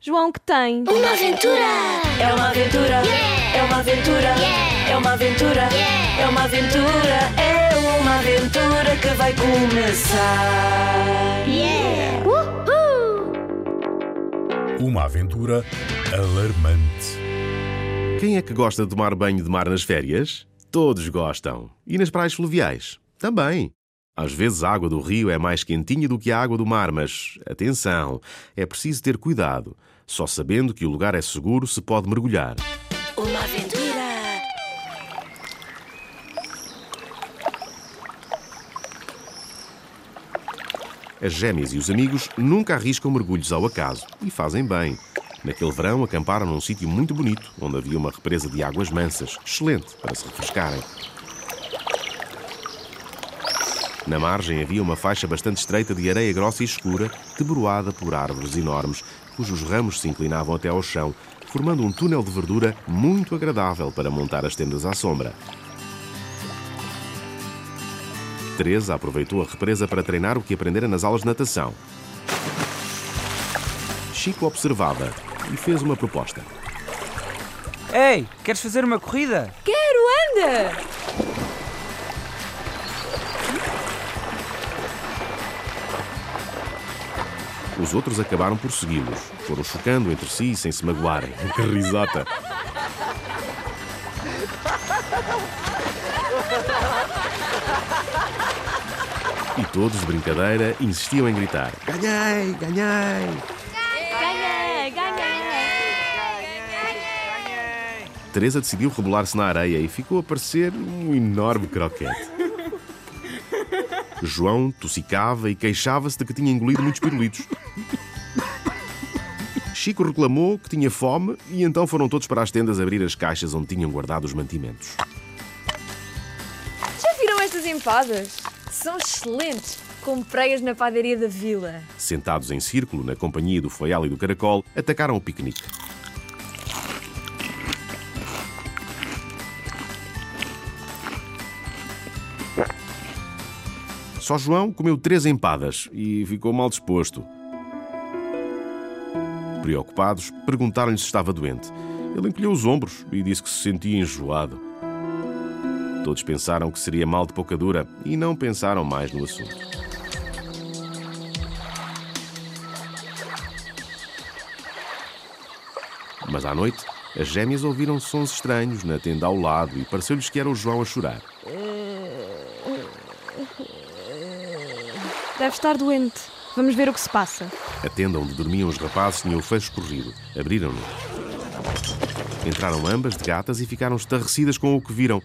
João, que tem? Uma aventura! É uma aventura! É uma aventura! É uma aventura! É uma aventura! É uma aventura que vai começar! Uma aventura alarmante. Quem é que gosta de tomar banho de mar nas férias? Todos gostam. E nas praias fluviais? Também. Às vezes a água do rio é mais quentinha do que a água do mar, mas atenção, é preciso ter cuidado. Só sabendo que o lugar é seguro se pode mergulhar. Uma aventura! As gêmeas e os amigos nunca arriscam mergulhos ao acaso e fazem bem. Naquele verão acamparam num sítio muito bonito, onde havia uma represa de águas mansas, excelente para se refrescarem. Na margem havia uma faixa bastante estreita de areia grossa e escura, debruada por árvores enormes, cujos ramos se inclinavam até ao chão, formando um túnel de verdura muito agradável para montar as tendas à sombra. Teresa aproveitou a represa para treinar o que aprendera nas aulas de natação. Chico observava e fez uma proposta. Ei, queres fazer uma corrida? Quero, anda! Os outros acabaram por segui-los. Foram chocando entre si sem se magoarem. Que risota! E todos, de brincadeira, insistiam em gritar: Ganhei! Ganhei! Ganhei, ganhei! Teresa decidiu rebolar-se na areia e ficou a parecer um enorme croquete. João tossicava e queixava-se de que tinha engolido muitos pirulitos. Chico reclamou que tinha fome e então foram todos para as tendas abrir as caixas onde tinham guardado os mantimentos. Já viram estas empadas? São excelentes! Comprei-as na padaria da vila. Sentados em círculo, na companhia do foial e do caracol, atacaram o piquenique. Só João comeu três empadas e ficou mal disposto. Preocupados, perguntaram-lhe se estava doente. Ele encolheu os ombros e disse que se sentia enjoado. Todos pensaram que seria mal de pouca dura e não pensaram mais no assunto. Mas à noite, as gêmeas ouviram sons estranhos na tenda ao lado e pareceu-lhes que era o João a chorar. Deve estar doente. Vamos ver o que se passa. A tenda onde dormiam os rapazes tinha o fecho corrido. Abriram-no. Entraram ambas de gatas e ficaram estarrecidas com o que viram.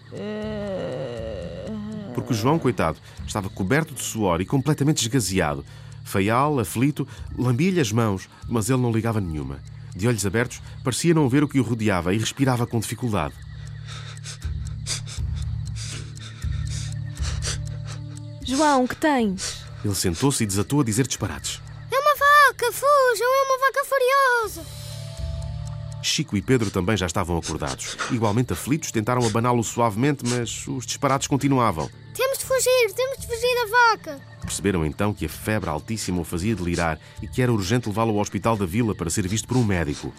Porque o João, coitado, estava coberto de suor e completamente esgazeado. Feial, aflito, lambia-lhe as mãos, mas ele não ligava nenhuma. De olhos abertos, parecia não ver o que o rodeava e respirava com dificuldade. João, que tens? Ele sentou-se e desatou a dizer disparates. É uma vaca, fujam, é uma vaca furiosa. Chico e Pedro também já estavam acordados. Igualmente aflitos, tentaram abaná-lo suavemente, mas os disparates continuavam. Temos de fugir, temos de fugir da vaca. Perceberam então que a febre altíssima o fazia delirar e que era urgente levá-lo ao hospital da vila para ser visto por um médico.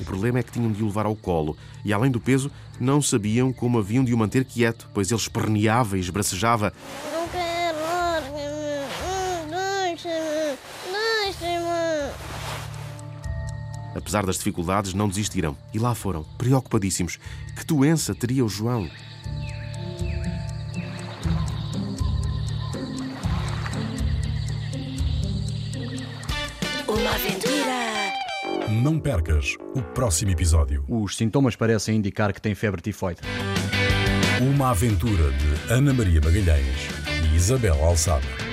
O problema é que tinham de o levar ao colo e, além do peso, não sabiam como haviam de o manter quieto, pois ele esperneava e esbracejava. Não quero. Apesar das dificuldades, não desistiram e lá foram, preocupadíssimos. Que doença teria o João? Uma aventura! Não percas o próximo episódio. Os sintomas parecem indicar que tem febre tifoide. Uma aventura de Ana Maria Magalhães e Isabel Alçada.